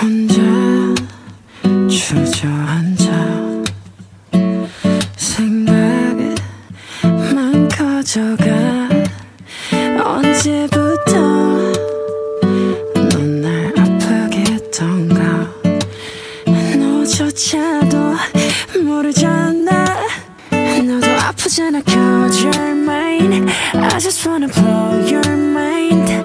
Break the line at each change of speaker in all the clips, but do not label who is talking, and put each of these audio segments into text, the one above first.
혼자 주저앉아 생각만 커져가 언제부터 넌 날 아프게 했던가? 너조차도 모르잖아. 너도 아프잖아. Cause you're mine I just wanna blow your mind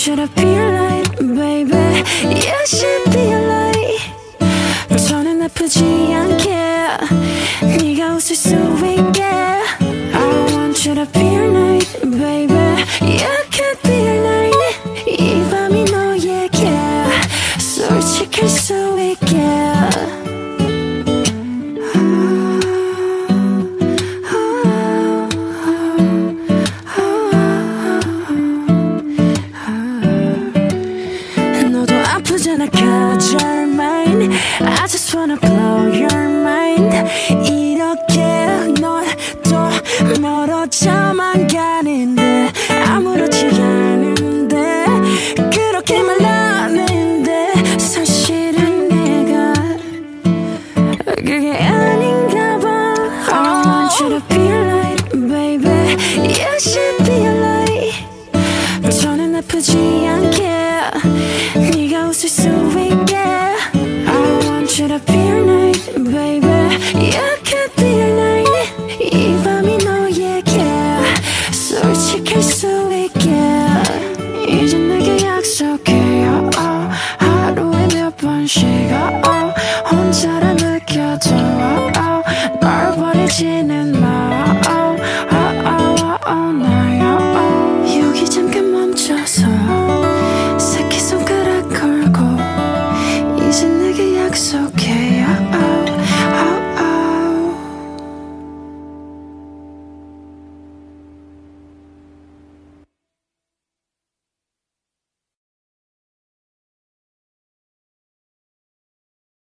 I want you to be like baby You should be like 저는 나쁘지 않게 네가 웃을 수 있게 I want you to be like baby You could be like 이 밤이 너에게 솔직할 수 있게 아프잖아 cause you're mine I just wanna blow your mind 이렇게 넌또 멀어져만 가는데 아무렇지 않은데 그렇게 말하는데 사실은 내가 그게 아닌가 봐 I want you to be like baby You should be like 저는 아프지 않게